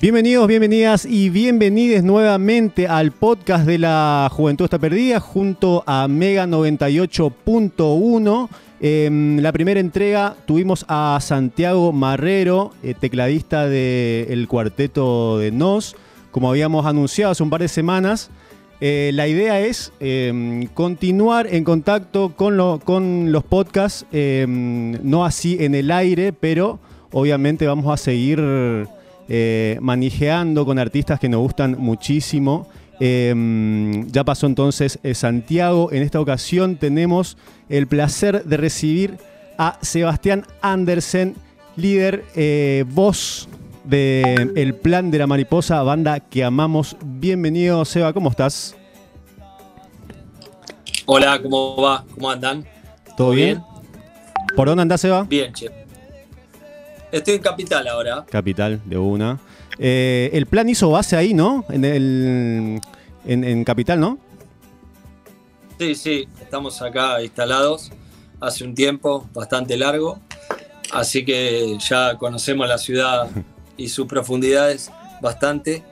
Bienvenidos, bienvenidas y bienvenides nuevamente al podcast de la Juventud está perdida junto a Mega 98.1. En la primera entrega tuvimos a Santiago Marrero, eh, tecladista del cuarteto de Nos, como habíamos anunciado hace un par de semanas. Eh, la idea es em, continuar en contacto con, con los podcasts, em, no así en el aire, pero obviamente vamos a seguir eh, manejeando con artistas que nos gustan muchísimo. Em, ya pasó entonces eh, Santiago. En esta ocasión tenemos el placer de recibir a Sebastián Andersen, líder, eh, voz de El Plan de la Mariposa, banda que amamos. Bienvenido, Seba, ¿cómo estás? Hola, ¿cómo va? ¿Cómo andan? ¿Todo, bien? ¿Por dónde andás, Seba? Bien, che. Estoy en Capital ahora. Capital, de una. Eh, el plan hizo base ahí, ¿no? En, el, en, Capital, ¿no? Sí, sí, estamos acá instalados hace un tiempo bastante largo, así que ya conocemos la ciudad y sus profundidades bastante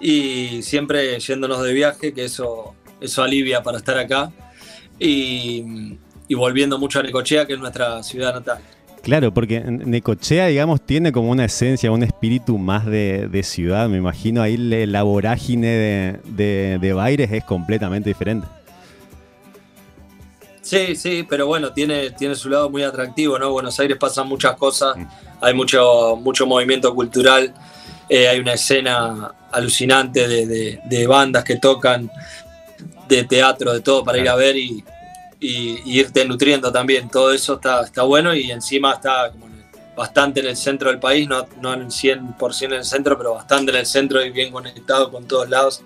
y siempre yéndonos de viaje, que eso, eso alivia para estar acá y, y volviendo mucho a Necochea, que es nuestra ciudad natal. Claro, porque Necochea, digamos, tiene como una esencia, un espíritu más de, ciudad. Me imagino ahí la vorágine de, de, Baires es completamente diferente. Sí, sí, pero bueno, tiene, tiene su lado muy atractivo, ¿no? Buenos Aires pasan muchas cosas, mm. hay mucho, mucho movimiento cultural, eh, hay una escena alucinante de, bandas que tocan, de teatro, de todo para ir a ver y, y, irte nutriendo también. Todo eso está, está bueno y encima está bastante en el centro del país, no, no en 100% en el centro, pero bastante en el centro y bien conectado con todos lados.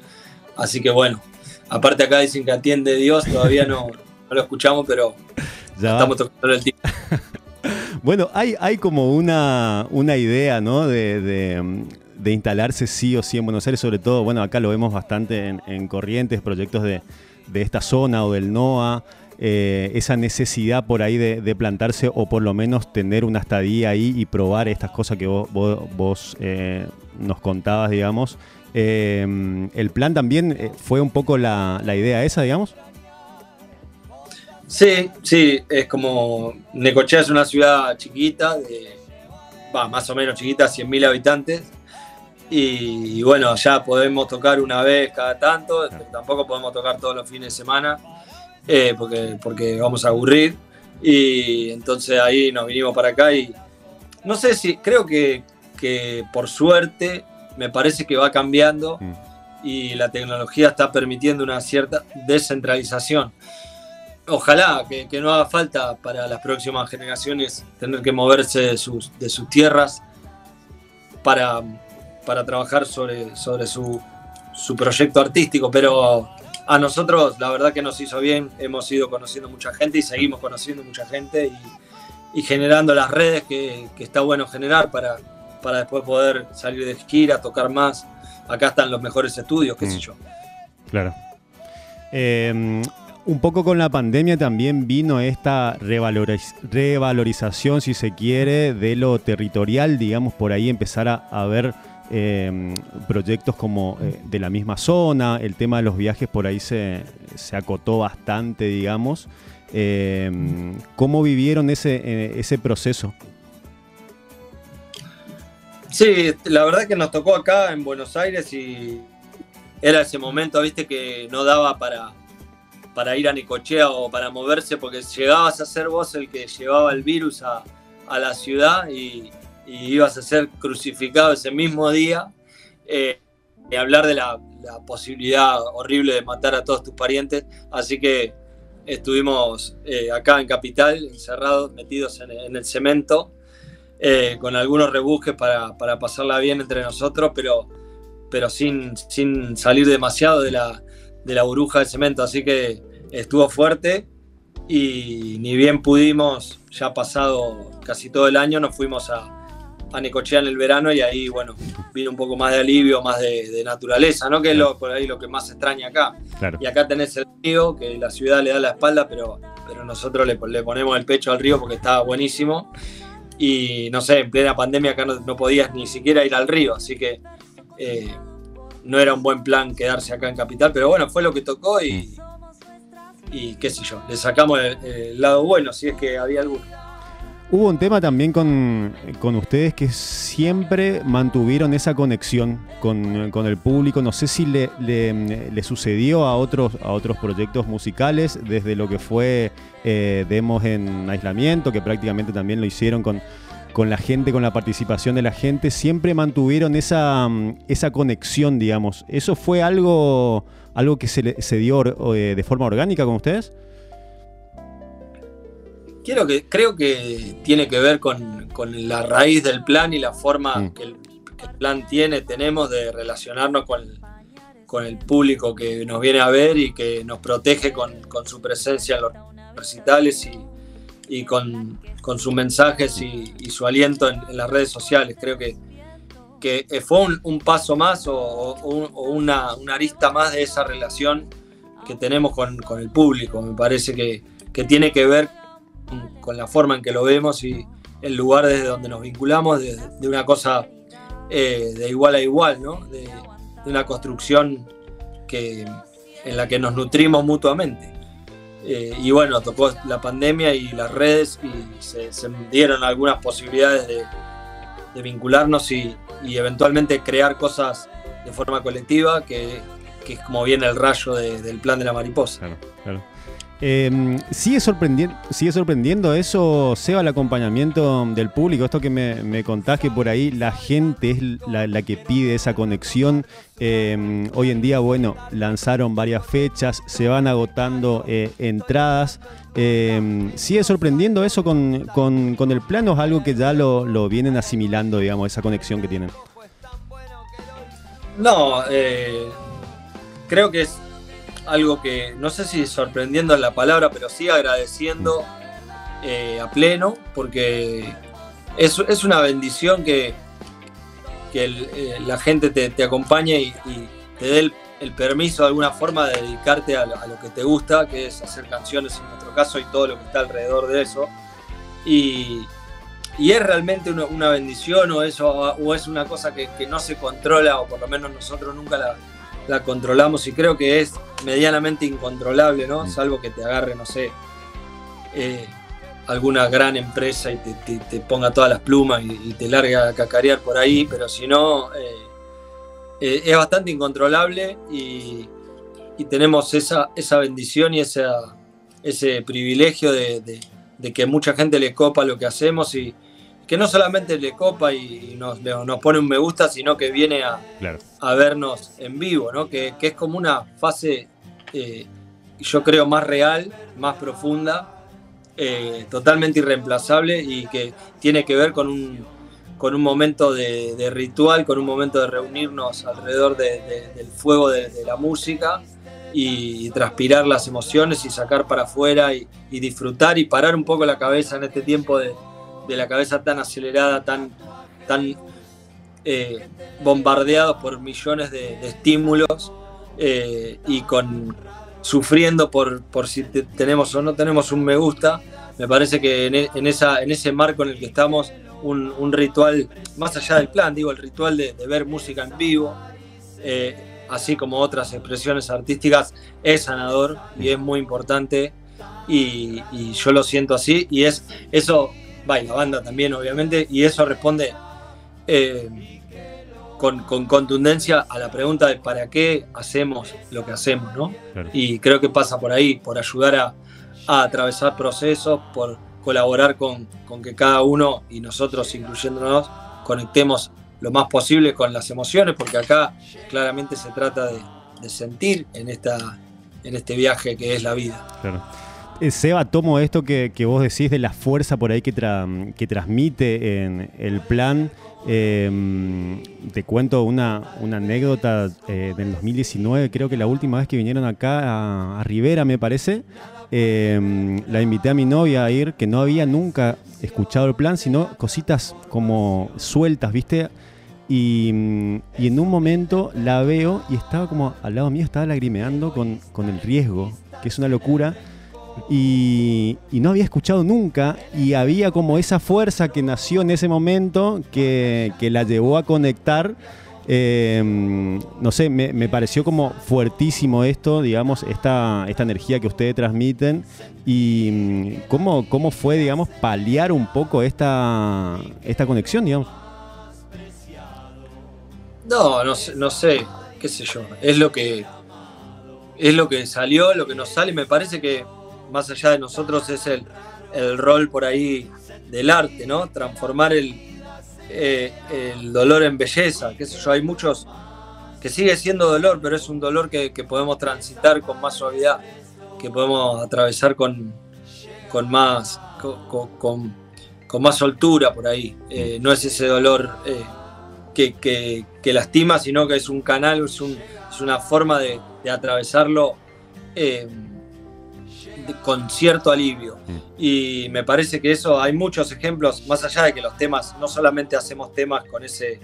Así que bueno, aparte acá dicen que atiende Dios, todavía no, lo escuchamos, pero estamos tocando el tiempo. bueno, hay, hay como una, una idea, ¿no? De, de, instalarse sí o sí en Buenos Aires, sobre todo, bueno, acá lo vemos bastante en, en Corrientes, proyectos de, de esta zona o del NOA. Eh, esa necesidad por ahí de, plantarse o por lo menos tener una estadía ahí y probar estas cosas que vos, eh, nos contabas, digamos. Eh, ¿El plan también fue un poco la, idea esa, digamos? Sí, sí, es como Necochea es una ciudad chiquita, de, más o menos chiquita, 100.000 habitantes. Y, y, bueno, ya podemos tocar una vez cada tanto, tampoco podemos tocar todos los fines de semana eh, porque, porque vamos a aburrir. Y entonces ahí nos vinimos para acá y no sé si, creo que, que por suerte me parece que va cambiando mm. y la tecnología está permitiendo una cierta descentralización. Ojalá que, que, no haga falta para las próximas generaciones tener que moverse de sus, de sus tierras para, para trabajar sobre, sobre su, su proyecto artístico, pero a nosotros la verdad que nos hizo bien, hemos ido conociendo mucha gente y seguimos conociendo mucha gente y, generando las redes que, está bueno generar para, para después poder salir de gira, tocar más. Acá están los mejores estudios, qué sé mm. yo. Claro. Em, un poco con la pandemia también vino esta revalorización, si se quiere, de lo territorial, digamos, por ahí empezar a, a ver Em, proyectos como eh, de la misma zona, el tema de los viajes por ahí se, acotó bastante, digamos. Em, ¿Cómo vivieron ese, eh, ese proceso? Sí, la verdad que nos tocó acá en Buenos Aires y era ese momento, viste, que no daba para, para ir a Nicochea o para moverse porque llegabas a ser vos el que llevaba el virus a, a la ciudad y, y ibas a ser crucificado ese mismo día, eh, y hablar de la, posibilidad horrible de matar a todos tus parientes. Así que estuvimos eh, acá en Capital, encerrados, metidos en, el cemento, eh, con algunos rebusques para, pasarla bien entre nosotros, pero, pero sin, sin salir demasiado de la, de la burbuja del cemento. Así que estuvo fuerte y ni bien pudimos, ya pasado casi todo el año, nos fuimos a, a Necochea en el verano y ahí, bueno, vino un poco más de alivio, más de, naturaleza, ¿no? Que es lo, por ahí lo que más extraña acá. Y acá tenés el río, que la ciudad le da la espalda, pero, pero nosotros le, ponemos el pecho al río porque está buenísimo. Y no sé, en plena pandemia acá no, podías ni siquiera ir al río, así que eh, no era un buen plan quedarse acá en Capital, pero bueno, fue lo que tocó y, y qué sé yo, le sacamos el, lado bueno, si es que había alguno. Hubo un tema también con, ustedes que siempre mantuvieron esa conexión con, el público. No sé si le, le, sucedió a otros, a otros proyectos musicales, desde lo que fue eh, Demos en Aislamiento, que prácticamente también lo hicieron con, con la gente, con la participación de la gente. Siempre mantuvieron esa, esa conexión, digamos. ¿Eso fue algo, algo que se, se dio eh, de forma orgánica con ustedes? Que, creo que tiene que ver con, la raíz del plan y la forma mm. que, el, plan tiene, tenemos de relacionarnos con, con, el público que nos viene a ver y que nos protege con, su presencia en los recitales y, con, sus mensajes y, su aliento en, las redes sociales. Creo que, que fue un, paso más o, una, arista más de esa relación que tenemos con, el público. Me parece que, que tiene que ver con la forma en que lo vemos y el lugar desde donde nos vinculamos, de, una cosa eh, de igual a igual, ¿no? de, una construcción que, en la que nos nutrimos mutuamente. Eh, y bueno, tocó la pandemia y las redes y se, dieron algunas posibilidades de, vincularnos y, eventualmente crear cosas de forma colectiva, que, es como viene el rayo del plan de la mariposa. Claro, claro. Em, ¿sigue, sorprendiendo, ¿Sigue sorprendiendo eso, Seba, el acompañamiento del público? Esto que me, contás que por ahí la gente es la, que pide esa conexión. Em, hoy en día, bueno, lanzaron varias fechas, se van agotando eh, entradas. Em, ¿Sigue sorprendiendo eso con, el plano? ¿Es algo que ya lo, lo, vienen asimilando, digamos, esa conexión que tienen? No, eh, creo que es algo que no sé si sorprendiendo la palabra, pero sí agradeciendo eh, a pleno, porque es, es una bendición que, que eh, la gente te, te acompañe y, te dé el, permiso de alguna forma de dedicarte a, lo que te gusta, que es hacer canciones en nuestro caso y todo lo que está alrededor de eso. Y, y es realmente una, bendición o, eso, o es una cosa que, que no se controla, o por lo menos nosotros nunca la, la controlamos y creo que es medianamente incontrolable, ¿no? Salvo que te agarre, no sé, eh, alguna gran empresa y te, ponga todas las plumas y, te largue a cacarear por ahí, pero si no, eh, eh, es bastante incontrolable y, tenemos esa, esa bendición y esa, ese privilegio de, de, que mucha gente le copa lo que hacemos y, que no solamente le copa y nos, nos pone un me gusta, sino que viene a, a vernos en vivo, ¿no? que, es como una fase, eh, yo creo, más real, más profunda, eh, totalmente irreemplazable y que tiene que ver con un, con un momento de, ritual, con un momento de reunirnos alrededor del fuego de, la música y, transpirar las emociones y sacar para afuera y disfrutar y parar un poco la cabeza en este tiempo de de la cabeza tan acelerada, tan, tan eh, bombardeados por millones de, estímulos eh, y con sufriendo por, por si tenemos o no tenemos un me gusta. Me parece que en, e, esa, en ese marco en el que estamos, un, ritual, más allá del plan, digo, el ritual de, ver música en vivo, eh, así como otras expresiones artísticas, es sanador y es muy importante. Y, y, yo lo siento así y es eso va, la banda también, obviamente, y eso responde eh, con, contundencia a la pregunta de para qué hacemos lo que hacemos, ¿no? Y creo que pasa por ahí, por ayudar a, atravesar procesos, por colaborar con, que cada uno y nosotros, incluyéndonos, conectemos lo más posible con las emociones, porque acá claramente se trata de, sentir en, esta, en este viaje que es la vida. Claro. Eh, Seba, tomo esto que, vos decís de la fuerza por ahí que, que transmite en el plan. Em, te cuento una, anécdota eh, del 2019, creo que la última vez que vinieron acá a, Rivera, me parece. Em, la invité a mi novia a ir, que no había nunca escuchado el plan, sino cositas como sueltas, ¿viste? Y, en un momento la veo y estaba como al lado mío, estaba lagrimeando con, con el riesgo, que es una locura y, no había escuchado nunca y había como esa fuerza que nació en ese momento que, la llevó a conectar Em, no sé, me, pareció como fuertísimo esto, digamos, esta, esta energía que ustedes transmiten. Y mm, cómo, cómo fue, digamos, paliar un poco esta, esta conexión, digamos. No, no sé, no sé, qué sé yo, es lo que es lo que salió, lo que nos sale, me parece que más allá de nosotros es el, el rol por ahí del arte, ¿no? Transformar el, eh, el dolor en belleza, qué sé yo, hay muchos que sigue siendo dolor, pero es un dolor que, podemos transitar con más suavidad, que podemos atravesar con, con más con, más soltura por ahí. Eh, no es ese dolor eh, que, lastima, sino que es un canal, es, una forma de, atravesarlo con cierto alivio. Y me parece que eso, hay muchos ejemplos, más allá de que los temas, no solamente hacemos temas con ese,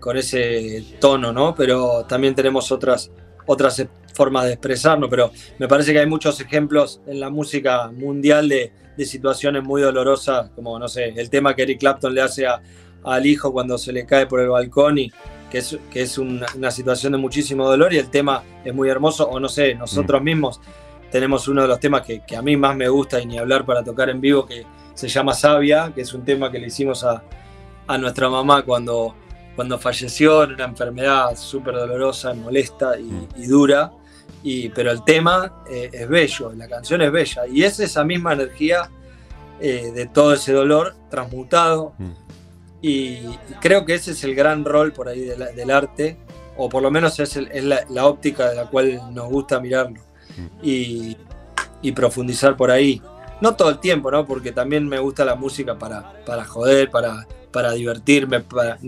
con ese tono, ¿no? Pero también tenemos otras, otras formas de expresarnos, pero me parece que hay muchos ejemplos en la música mundial de, situaciones muy dolorosas, como, no sé, el tema que Eric Clapton le hace al hijo cuando se le cae por el balcón y que es, que es una, una, situación de muchísimo dolor y el tema es muy hermoso, o no sé, nosotros mm. Tenemos uno de los temas que, a mí más me gusta y ni hablar para tocar en vivo, que se llama Sabia, que es un tema que le hicimos a, nuestra mamá cuando, cuando falleció en una enfermedad súper dolorosa, molesta y, mm. dura. Y, pero el tema eh, es bello, la canción es bella. Y es esa misma energía eh, de todo ese dolor transmutado. Mm. Y, creo que ese es el gran rol por ahí del arte, o por lo menos es, la óptica de la cual nos gusta mirarlo y, profundizar por ahí. No todo el tiempo, ¿no? Porque también me gusta la música para, para joder, para, para divertirme. Para,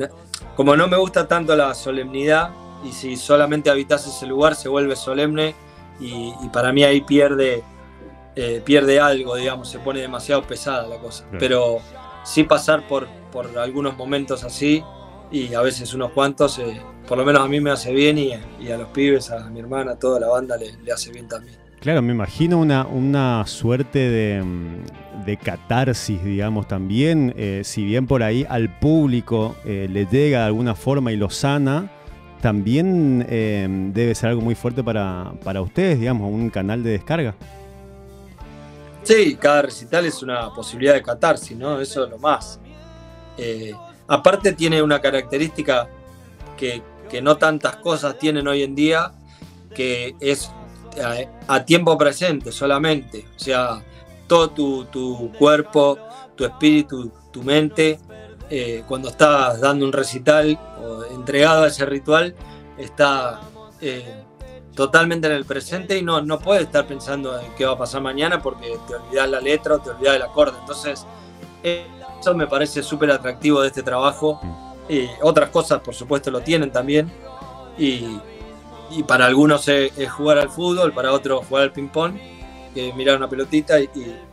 como no me gusta tanto la solemnidad, y si solamente habitas ese lugar se vuelve solemne, y, para mí ahí pierde, eh, pierde algo, digamos, se pone demasiado pesada la cosa. Pero sí pasar por, por algunos momentos así, y a veces unos cuantos, eh, por lo menos a mí me hace bien y, a los pibes, a mi hermana, a toda la banda le, hace bien también. Claro, me imagino una, una suerte de, de catarsis, digamos, también, eh, si bien por ahí al público eh, le llega de alguna forma y lo sana, también debe ser algo muy fuerte para, para ustedes, digamos, un canal de descarga. Sí, cada recital es una posibilidad de catarsis, ¿no? Eso es lo más. Aparte tiene una característica que, que no tantas cosas tienen hoy en día, que es a, tiempo presente solamente. O sea, todo tu, cuerpo, tu espíritu, tu mente, eh, cuando estás dando un recital o entregado a ese ritual, está eh, totalmente en el presente y no, no puedes estar pensando en qué va a pasar mañana porque te olvidas la letra o te olvidas el acorde. Entonces, eso me parece súper atractivo de este trabajo mm otras cosas, por supuesto, lo tienen también. Y, para algunos es, jugar al fútbol, para otros jugar al ping-pong, que mirar una pelotita. Y,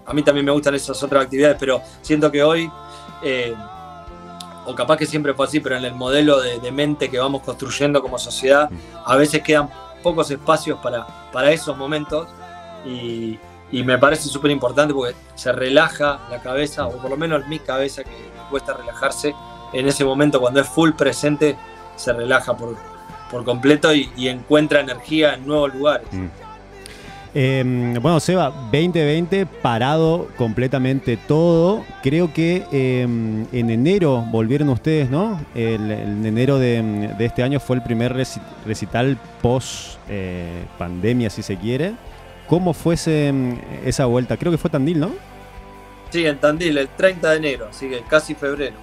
a mí también me gustan esas otras actividades, pero siento que hoy, eh, o capaz que siempre fue así, pero en el modelo de, mente que vamos construyendo como sociedad, a veces quedan pocos espacios para, para esos momentos. Y, y me parece súper importante porque se relaja la cabeza, o por lo menos mi cabeza que cuesta relajarse, en ese momento cuando es full presente se relaja por, por completo y, encuentra energía en nuevos lugares. Mm. Em, bueno, Seba, 2020 parado completamente todo. Creo que em, en enero volvieron ustedes, ¿no? El, enero de, este año fue el primer recital post eh, pandemia, si se quiere. ¿Cómo fue em, esa vuelta? Creo que fue Tandil, ¿no? Sí, en Tandil, el 30 de enero, así que casi febrero.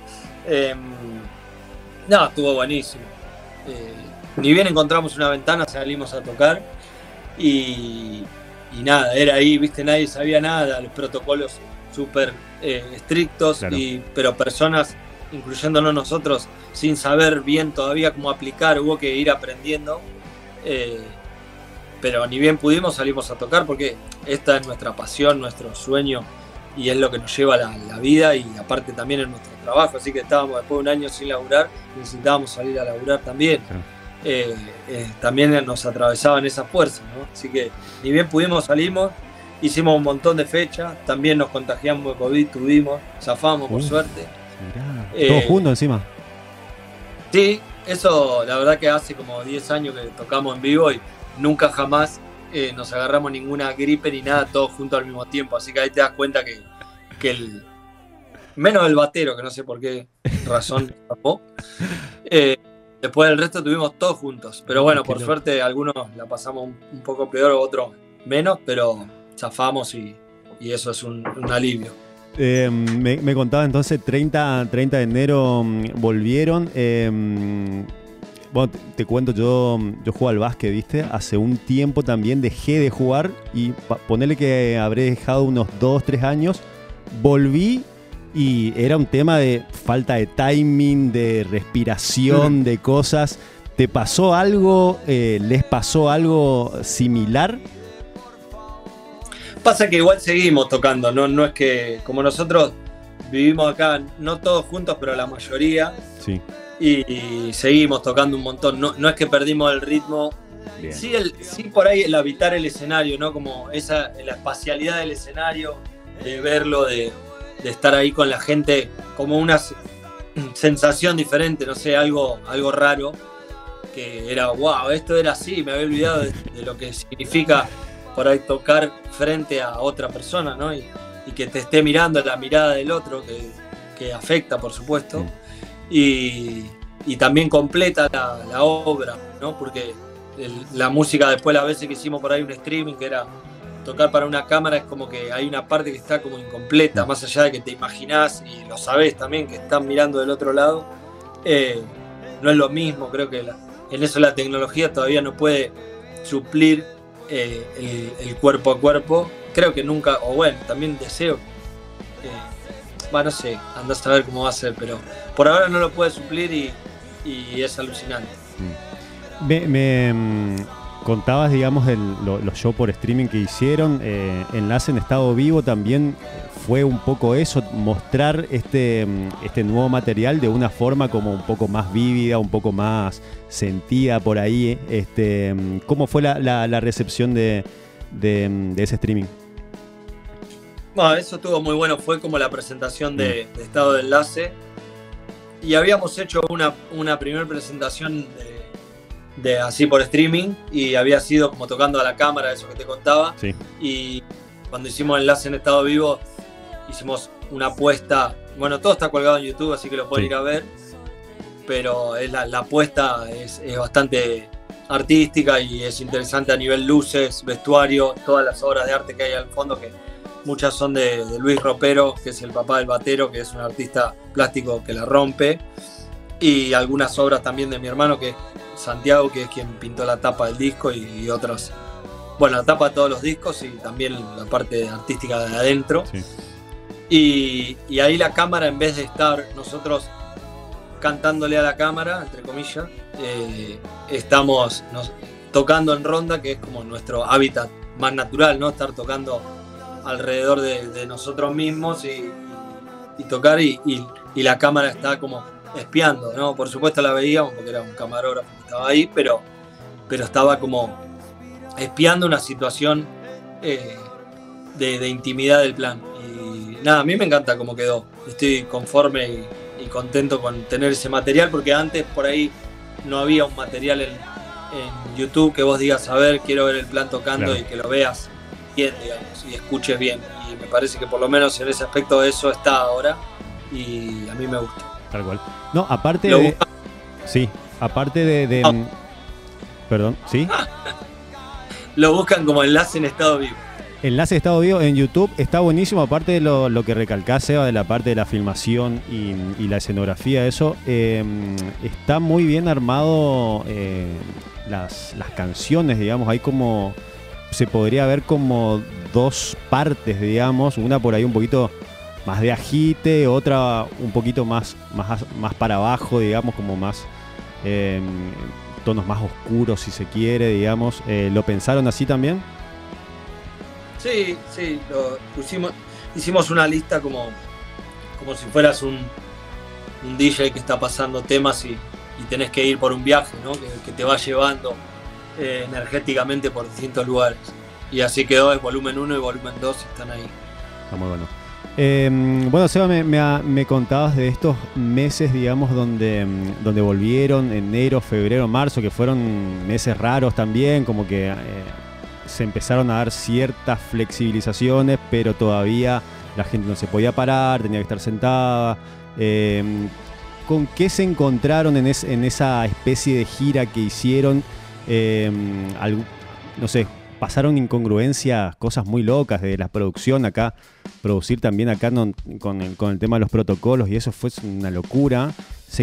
Em, no, estuvo buenísimo. Eh, ni bien encontramos una ventana, salimos a tocar y, nada, era ahí, viste, nadie sabía nada, los protocolos súper eh, estrictos, pero personas, incluyéndonos nosotros, sin saber bien todavía cómo aplicar, hubo que ir aprendiendo. Pero ni bien pudimos, salimos a tocar porque esta es nuestra pasión, nuestro sueño y es lo que nos lleva la, la vida y aparte también es nuestro trabajo, así que estábamos después de un año sin laburar, necesitábamos salir a laburar también. Eh, eh, también nos atravesaban esas fuerzas, ¿no? Así que ni bien pudimos salimos, hicimos un montón de fechas, también nos contagiamos de COVID, tuvimos, zafamos por suerte. Eh, Todos juntos encima. Sí, eso la verdad que hace como 10 años que tocamos en vivo y nunca jamás eh, nos agarramos ninguna gripe ni nada todos juntos al mismo tiempo. Así que ahí te das cuenta que, que el. Menos el batero, que no sé por qué razón tapó. Eh, después del resto tuvimos todos juntos. Pero bueno, por suerte algunos la pasamos un, poco peor, otros menos, pero zafamos y, y eso es un, alivio. Eh, me, contaba entonces 30, 30 de enero mm, volvieron. Bueno, te, cuento, yo, yo juego al básquet, ¿viste? Hace un tiempo también dejé de jugar y ponerle que habré dejado unos 2, 3 años. Volví y era un tema de falta de timing, de respiración, de cosas. ¿Te pasó algo? Eh, ¿Les pasó algo similar? Pasa que igual seguimos tocando, ¿no? no es que como nosotros vivimos acá, no todos juntos, pero la mayoría. Sí y, seguimos tocando un montón. No, no es que perdimos el ritmo. Sí, el, sí, por ahí el habitar el escenario, ¿no? Como esa, la espacialidad del escenario, de verlo, de, estar ahí con la gente, como una sensación diferente, no sé, algo, algo raro, que era, wow, esto era así, me había olvidado de, lo que significa por ahí tocar frente a otra persona, ¿no? Y, que te esté mirando la mirada del otro, que, que afecta, por supuesto y, también completa la, obra, ¿no? Porque la música después las veces que hicimos por ahí un streaming que era tocar para una cámara es como que hay una parte que está como incompleta, más allá de que te imaginás y lo sabés también que están mirando del otro lado, eh, no es lo mismo, creo que en eso la tecnología todavía no puede suplir eh, el, cuerpo a cuerpo, creo que nunca, o bueno, también deseo no sé, andás a saber cómo va a ser, pero por ahora no lo puede suplir y, es alucinante. Mm. Me, mm, contabas, digamos, los shows por streaming que hicieron, eh, Enlace en Estado Vivo también fue un poco eso, mostrar este, mm, este nuevo material de una forma como un poco más vívida, un poco más sentida por ahí. Este, ¿Cómo fue la, recepción de ese streaming? Bueno, eso estuvo muy bueno, fue como la presentación de, estado de enlace. Y habíamos hecho una, una primera presentación de, así por streaming y había sido como tocando a la cámara, eso que te contaba. Y cuando hicimos enlace en estado vivo, hicimos una apuesta. Bueno, todo está colgado en YouTube, así que lo pueden ir a ver. Pero la, la apuesta es, es bastante artística y es interesante a nivel luces, vestuario, todas las obras de arte que hay al fondo que Muchas son de, Luis Ropero, que es el papá del batero, que es un artista plástico que la rompe. Y algunas obras también de mi hermano, que es Santiago, que es quien pintó la tapa del disco y, otras. Bueno, la tapa de todos los discos y también la parte artística de adentro. Y, ahí la cámara, en vez de estar nosotros cantándole a la cámara, entre comillas, eh, estamos tocando en ronda, que es como nuestro hábitat más natural, ¿no? Estar tocando alrededor de, nosotros mismos y, tocar y, la cámara está como espiando, ¿no? Por supuesto la veíamos porque era un camarógrafo que estaba ahí, pero, pero estaba como espiando una situación eh, de, intimidad del plan. Y nada, a mí me encanta cómo quedó. Estoy conforme y, contento con tener ese material porque antes por ahí no había un material en, YouTube que vos digas, a ver, quiero ver el plan tocando y que lo veas bien, digamos, y escuches bien. Y me parece que por lo menos en ese aspecto eso está ahora y a mí me gusta. Tal cual. No, aparte de... Sí, aparte de... Ah. Perdón, ¿sí? lo buscan como enlace en estado vivo. Enlace estado vivo en YouTube está buenísimo, aparte de lo, que recalcás, Seba, de la parte de la filmación y, la escenografía, eso. Em, está muy bien armado eh, las, las canciones, digamos, hay como se podría ver como dos partes, digamos, una por ahí un poquito más de agite, otra un poquito más, más, más para abajo, digamos, como más em, tonos más oscuros, si se quiere, digamos. Eh, ¿Lo pensaron así también? Sí, sí, lo pusimos, hicimos una lista como, como si fueras un, un DJ que está pasando temas y, tenés que ir por un viaje, ¿no? que te va llevando eh, energéticamente por distintos lugares. Y así quedó el volumen 1 y volumen 2 están ahí. Está muy bueno. Em, bueno, Seba, me, me, contabas de estos meses, digamos, donde, em, donde volvieron, enero, febrero, marzo, que fueron meses raros también, como que eh, se empezaron a dar ciertas flexibilizaciones, pero todavía la gente no se podía parar, tenía que estar sentada. Em, ¿Con qué se encontraron en, en, esa especie de gira que hicieron? No sé, pasaron incongruencias, cosas muy locas de la producción acá, producir también acá con, el, tema de los protocolos y eso fue una locura.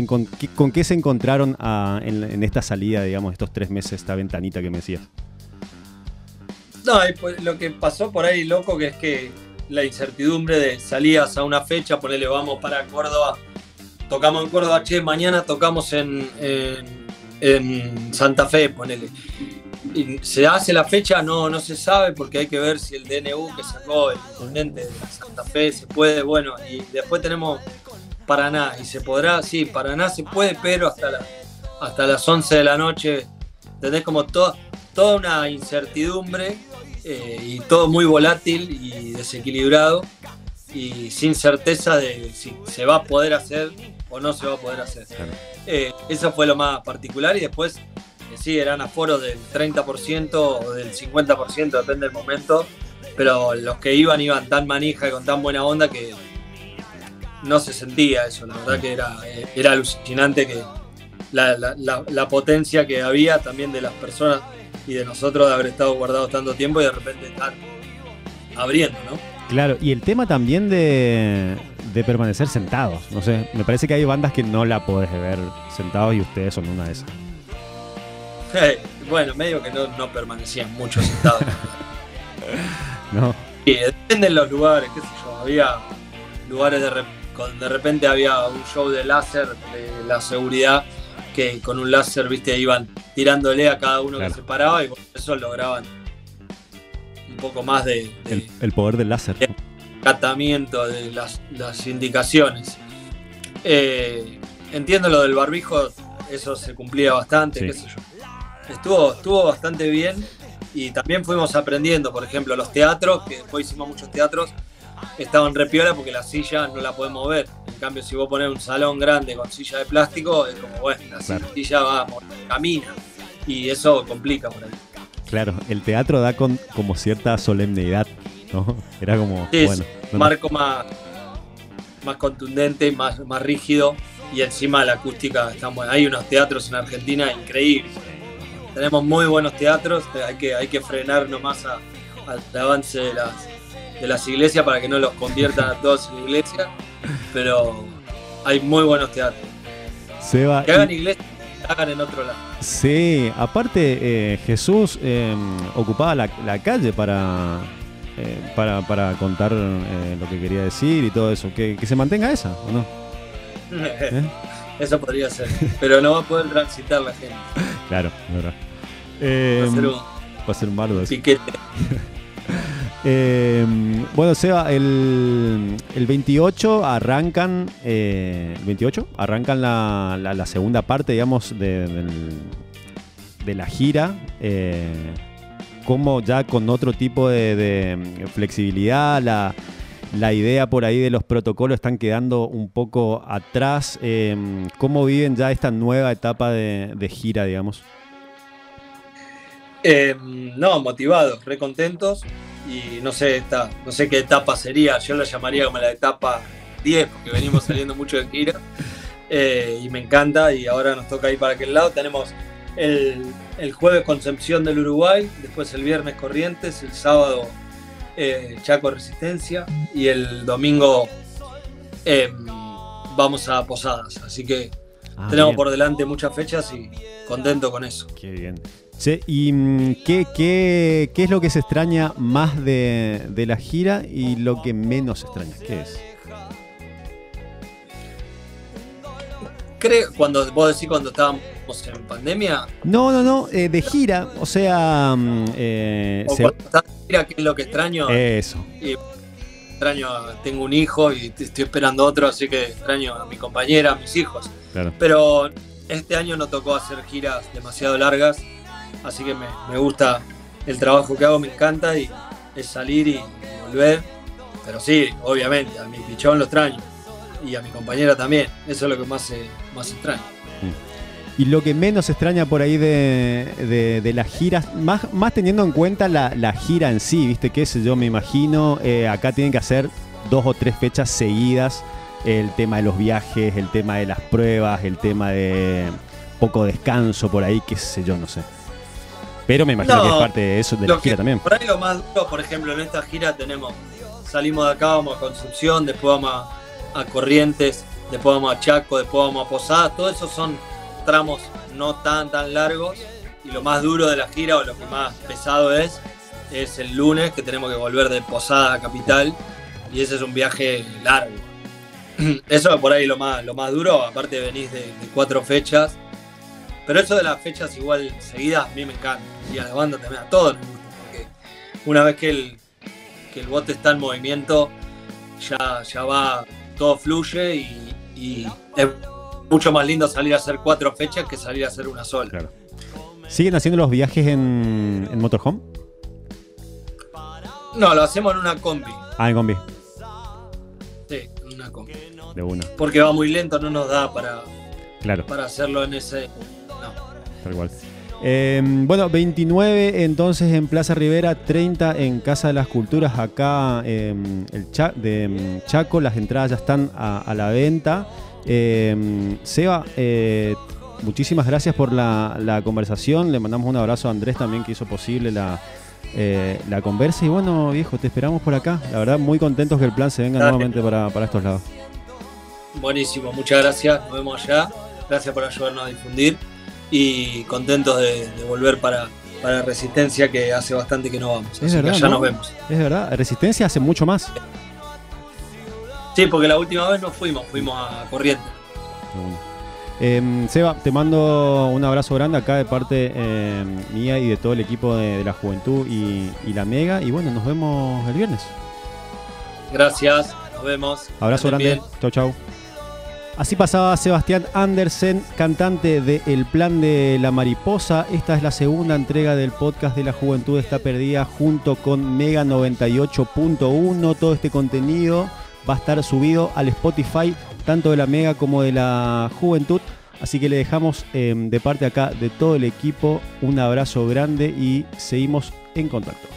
¿Con qué se encontraron ah, en, esta salida, digamos, estos tres meses, esta ventanita que me decías? No, pues, lo que pasó por ahí, loco, que es que la incertidumbre de salías a una fecha, ponele, vamos para Córdoba, tocamos en Córdoba, che, mañana tocamos en, en Santa Fe, ponele. Se hace la fecha, no, no se sabe porque hay que ver si el DNU que sacó el intendente de Santa Fe se puede, bueno, y después tenemos Paraná, y se podrá, sí, Paraná se puede, pero hasta, hasta las 11 de la noche, tenés como toda, toda una incertidumbre eh, y todo muy volátil y desequilibrado y sin certeza de si se va a poder hacer o no se va a poder hacer. Eh, eso fue lo más particular y después sí, eran aforos del 30% o del 50%, depende del momento, pero los que iban iban tan manija y con tan buena onda que no se sentía eso, la verdad que era, era alucinante que la, potencia que había también de las personas y de nosotros de haber estado guardados tanto tiempo y de repente estar abriendo, ¿no? Claro, y el tema también de, de permanecer sentados, no sé, me parece que hay bandas que no la podés ver sentados y ustedes son una de esas. bueno, medio que no, no permanecían mucho sentados. no. Y depende de los lugares, qué sé yo. Había lugares de, de repente había un show de láser de la seguridad que con un láser, viste, iban tirándole a cada uno que se paraba y por eso lograban un poco más de. el, poder del láser. De tratamiento de las, indicaciones. Eh, entiendo lo del barbijo, eso se cumplía bastante, qué sé yo estuvo, estuvo bastante bien y también fuimos aprendiendo, por ejemplo, los teatros, que después hicimos muchos teatros, estaban repiola porque la silla no la podemos mover. En cambio, si vos pones un salón grande con silla de plástico, es como, bueno, la silla va, camina y eso complica por ahí. Claro, el teatro da con como cierta solemnidad, ¿no? Era como, bueno. marco más, más contundente, más, más rígido y encima la acústica está buena. Hay unos teatros en Argentina increíbles tenemos muy buenos teatros, hay que, hay que frenar nomás al avance de las, de las iglesias para que no los conviertan a todos en iglesias, pero hay muy buenos teatros. Seba, que hagan iglesias, hagan en otro lado. Sí, aparte eh, Jesús em, ocupaba la, calle para, eh, para, para, contar eh, lo que quería decir y todo eso. Que, que se mantenga esa, ¿o no? Eso podría ser, pero no va a poder transitar la gente. Claro, verdad. va, a ser un, va a ser un malo Piquete. eh, bueno, Seba, el, el 28 arrancan. Eh, ¿El 28? Arrancan la, la, segunda parte, digamos, de, de la gira. Eh, como ya con otro tipo de, de flexibilidad, la la idea por ahí de los protocolos están quedando un poco atrás. Em, ¿Cómo viven ya esta nueva etapa de, gira, digamos? Em, no, motivados, recontentos y no sé, esta, no sé qué etapa sería, yo la llamaría como la etapa 10 porque venimos saliendo mucho de gira eh, y me encanta y ahora nos toca ir para aquel lado. Tenemos el, el jueves Concepción del Uruguay, después el viernes Corrientes, el sábado eh, Chaco Resistencia y el domingo em, vamos a Posadas. Así que ah, tenemos por delante muchas fechas y contento con eso. Qué bien. ¿Y mm, qué, qué, qué, es lo que se extraña más de, de la gira y lo que menos extraña? ¿Qué es? Creo, cuando vos decís cuando estábamos en pandemia. No, no, no, eh, de gira, o sea. Mm, eh, o cuando estás de gira, que es lo que extraño. Eso. extraño, tengo un hijo y estoy esperando otro, así que extraño a mi compañera, a mis hijos. Claro. Pero este año no tocó hacer giras demasiado largas, así que me, gusta el trabajo que hago, me encanta y es salir y volver. pero sí, obviamente, a mi pichón lo extraño. Y a mi compañera también. Eso es lo que más, eh, más extraño. Y lo que menos extraña por ahí de, de, las giras, más, más teniendo en cuenta la, la, gira en sí, ¿viste? Que yo me imagino, eh, acá tienen que hacer dos o tres fechas seguidas. El tema de los viajes, el tema de las pruebas, el tema de poco descanso por ahí, qué sé yo, no sé. Pero me imagino que es parte de eso, de la gira también. Por ahí lo más duro, por ejemplo, en esta gira tenemos, salimos de acá, vamos a Concepción, después vamos a, Corrientes, después vamos a Chaco, después vamos a Posadas, todo eso son tramos no tan tan largos y lo más duro de la gira o lo que más pesado es es el lunes que tenemos que volver de Posada a Capital y ese es un viaje largo. Eso es por ahí lo más, lo más duro, aparte venís de, cuatro fechas. Pero eso de las fechas igual seguidas a mí me encanta. Y a la banda también, a todos nos gusta. Porque una vez que el, que el bote está en movimiento, ya, ya va, todo fluye y, y es mucho más lindo salir a hacer cuatro fechas que salir a hacer una sola. ¿Siguen haciendo los viajes en, en motorhome? No, lo hacemos en una combi. Ah, en combi. Sí, en una combi. De una. Porque va muy lento, no nos da para, claro. para hacerlo en ese. No. Tal cual. Em, bueno, 29 entonces en Plaza Rivera, 30 en Casa de las Culturas, acá en el de em, Chaco. Las entradas ya están a, la venta. Em, Seba, eh, muchísimas gracias por la, la, conversación. Le mandamos un abrazo a Andrés también que hizo posible la, eh, la conversa. Y bueno, viejo, te esperamos por acá. La verdad, muy contentos que el plan se venga nuevamente para, estos lados. Buenísimo, muchas gracias. Nos vemos allá. Gracias por ayudarnos a difundir. Y contentos de, volver para, para Resistencia, que hace bastante que no vamos. Es verdad. nos vemos. Es verdad, Resistencia hace mucho más. Sí, porque la última vez no fuimos, fuimos a Corriente. Em, Seba, te mando un abrazo grande acá de parte em, mía y de todo el equipo de, la Juventud y, la Mega. Y bueno, nos vemos el viernes. Gracias, nos vemos. Abrazo grande. Chau, chau. Así pasaba Sebastián Andersen, cantante de El Plan de la Mariposa. Esta es la segunda entrega del podcast de la Juventud está perdida junto con Mega 98.1. Todo este contenido va a estar subido al Spotify tanto de la Mega como de la Juventud. Así que le dejamos em, de parte acá de todo el equipo un abrazo grande y seguimos en contacto.